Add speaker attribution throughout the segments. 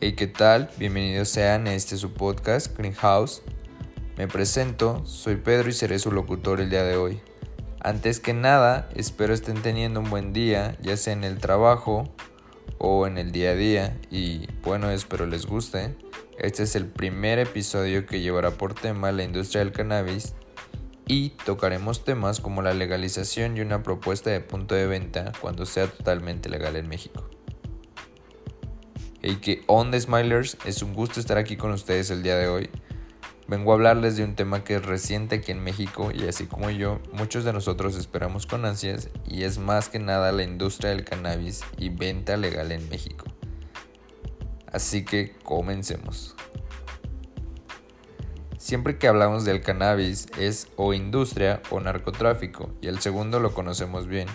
Speaker 1: Hey, ¿qué tal? Bienvenidos sean a este su podcast, Greenhouse. Me presento, soy Pedro y seré su locutor el día de hoy. Antes que nada, espero estén teniendo un buen día, ya sea en el trabajo o en el día a día, y bueno, espero les guste. Este es el primer episodio que llevará por tema la industria del cannabis y tocaremos temas como la legalización y una propuesta de punto de venta cuando sea totalmente legal en México. Hey, que on the Smilers, es un gusto estar aquí con ustedes el día de hoy. Vengo a hablarles de un tema que es reciente aquí en México y así como yo, muchos de nosotros esperamos con ansias y es más que nada la industria del cannabis y venta legal en México. Así que comencemos. Siempre que hablamos del cannabis es o industria o narcotráfico y el segundo lo conocemos bien.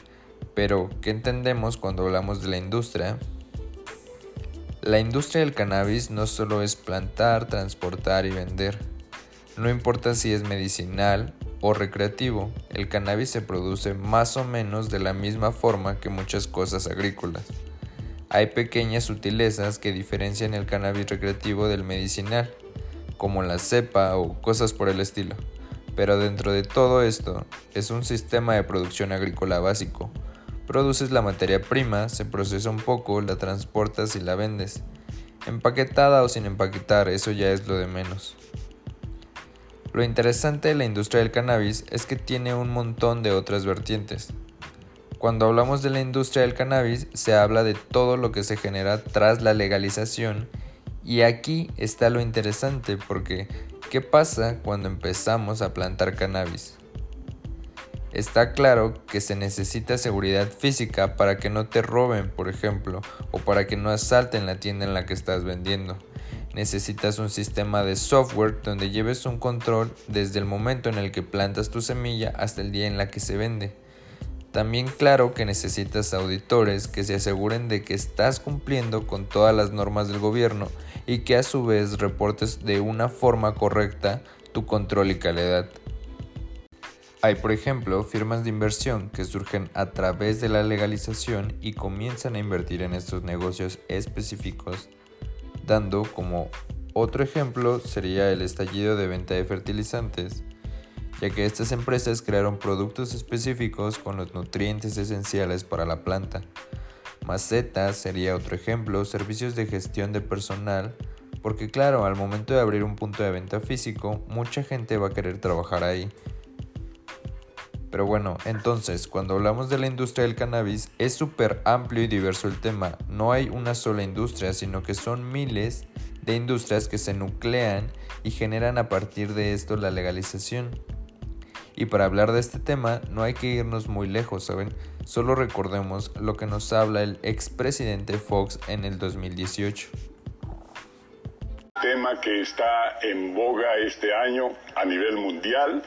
Speaker 1: Pero, ¿qué entendemos cuando hablamos de la industria? La industria del cannabis no solo es plantar, transportar y vender. No importa si es medicinal o recreativo, el cannabis se produce más o menos de la misma forma que muchas cosas agrícolas. Hay pequeñas sutilezas que diferencian el cannabis recreativo del medicinal, como la cepa o cosas por el estilo. Pero dentro de todo esto, es un sistema de producción agrícola básico, Produces la materia prima, se procesa un poco, la transportas y la vendes. Empaquetada o sin empaquetar, eso ya es lo de menos. Lo interesante de la industria del cannabis es que tiene un montón de otras vertientes. Cuando hablamos de la industria del cannabis se habla de todo lo que se genera tras la legalización y aquí está lo interesante porque ¿qué pasa cuando empezamos a plantar cannabis? Está claro que se necesita seguridad física para que no te roben, por ejemplo, o para que no asalten la tienda en la que estás vendiendo. Necesitas un sistema de software donde lleves un control desde el momento en el que plantas tu semilla hasta el día en la que se vende. También claro que necesitas auditores que se aseguren de que estás cumpliendo con todas las normas del gobierno y que a su vez reportes de una forma correcta tu control y calidad. Hay, por ejemplo, firmas de inversión que surgen a través de la legalización y comienzan a invertir en estos negocios específicos, dando como otro ejemplo sería el estallido de venta de fertilizantes, ya que estas empresas crearon productos específicos con los nutrientes esenciales para la planta. Macetas sería otro ejemplo, servicios de gestión de personal, porque claro, al momento de abrir un punto de venta físico, mucha gente va a querer trabajar ahí pero bueno, entonces, cuando hablamos de la industria del cannabis, es súper amplio y diverso el tema. No hay una sola industria, sino que son miles de industrias que se nuclean y generan a partir de esto la legalización. Y para hablar de este tema no hay que irnos muy lejos, ¿saben? Solo recordemos lo que nos habla el expresidente Fox en el 2018.
Speaker 2: Tema que está en boga este año a nivel mundial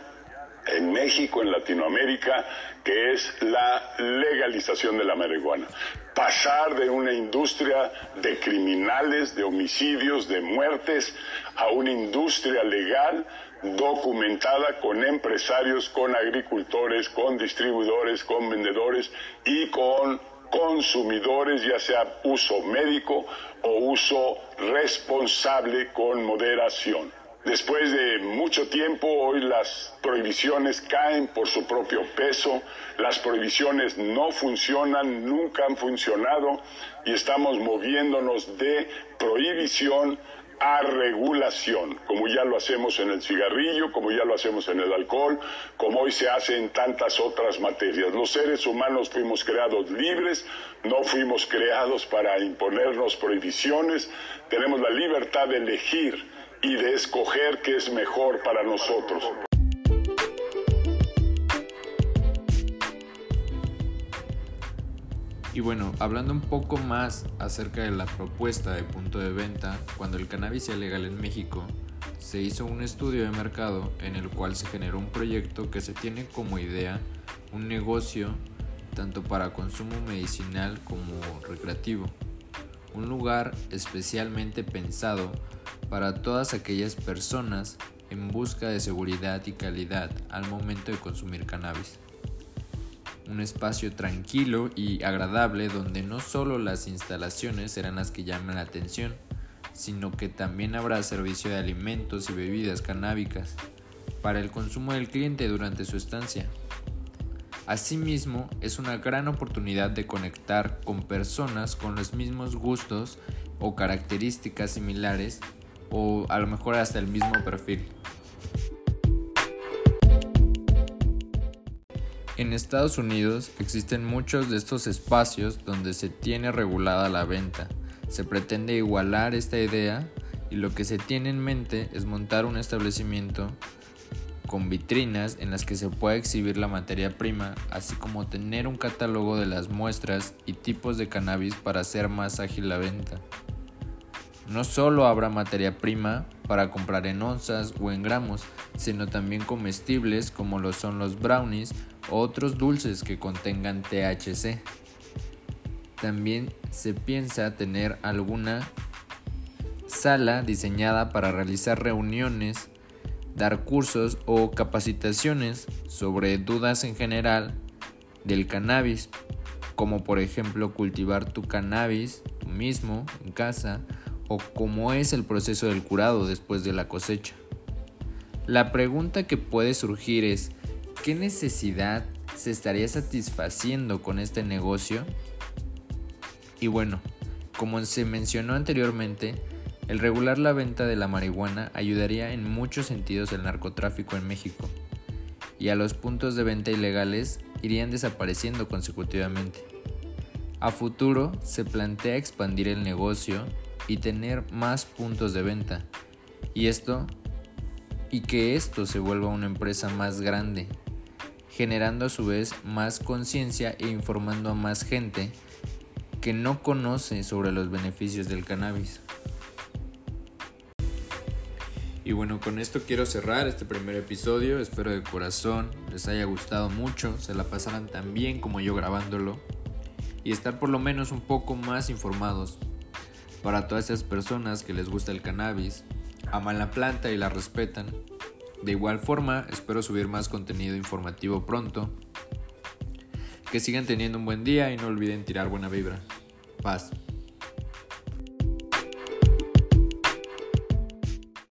Speaker 2: en México, en Latinoamérica, que es la legalización de la marihuana. Pasar de una industria de criminales, de homicidios, de muertes, a una industria legal documentada con empresarios, con agricultores, con distribuidores, con vendedores y con consumidores, ya sea uso médico o uso responsable con moderación. Después de mucho tiempo, hoy las prohibiciones caen por su propio peso, las prohibiciones no funcionan, nunca han funcionado y estamos moviéndonos de prohibición a regulación, como ya lo hacemos en el cigarrillo, como ya lo hacemos en el alcohol, como hoy se hace en tantas otras materias. Los seres humanos fuimos creados libres, no fuimos creados para imponernos prohibiciones, tenemos la libertad de elegir y de escoger qué es mejor para nosotros.
Speaker 1: Y bueno, hablando un poco más acerca de la propuesta de punto de venta, cuando el cannabis sea legal en México, se hizo un estudio de mercado en el cual se generó un proyecto que se tiene como idea un negocio tanto para consumo medicinal como recreativo. Un lugar especialmente pensado para todas aquellas personas en busca de seguridad y calidad al momento de consumir cannabis. Un espacio tranquilo y agradable donde no solo las instalaciones serán las que llamen la atención, sino que también habrá servicio de alimentos y bebidas canábicas para el consumo del cliente durante su estancia. Asimismo, es una gran oportunidad de conectar con personas con los mismos gustos o características similares o a lo mejor hasta el mismo perfil. En Estados Unidos existen muchos de estos espacios donde se tiene regulada la venta. Se pretende igualar esta idea y lo que se tiene en mente es montar un establecimiento con vitrinas en las que se pueda exhibir la materia prima, así como tener un catálogo de las muestras y tipos de cannabis para hacer más ágil la venta. No solo habrá materia prima para comprar en onzas o en gramos, sino también comestibles como lo son los brownies o otros dulces que contengan THC. También se piensa tener alguna sala diseñada para realizar reuniones, dar cursos o capacitaciones sobre dudas en general del cannabis, como por ejemplo cultivar tu cannabis tú mismo en casa o cómo es el proceso del curado después de la cosecha. La pregunta que puede surgir es, ¿qué necesidad se estaría satisfaciendo con este negocio? Y bueno, como se mencionó anteriormente, el regular la venta de la marihuana ayudaría en muchos sentidos el narcotráfico en México, y a los puntos de venta ilegales irían desapareciendo consecutivamente. A futuro se plantea expandir el negocio y tener más puntos de venta. Y esto y que esto se vuelva una empresa más grande, generando a su vez más conciencia e informando a más gente que no conoce sobre los beneficios del cannabis. Y bueno, con esto quiero cerrar este primer episodio. Espero de corazón les haya gustado mucho, se la pasaran tan bien como yo grabándolo y estar por lo menos un poco más informados para todas esas personas que les gusta el cannabis, aman la planta y la respetan. De igual forma, espero subir más contenido informativo pronto. Que sigan teniendo un buen día y no olviden tirar buena vibra. Paz.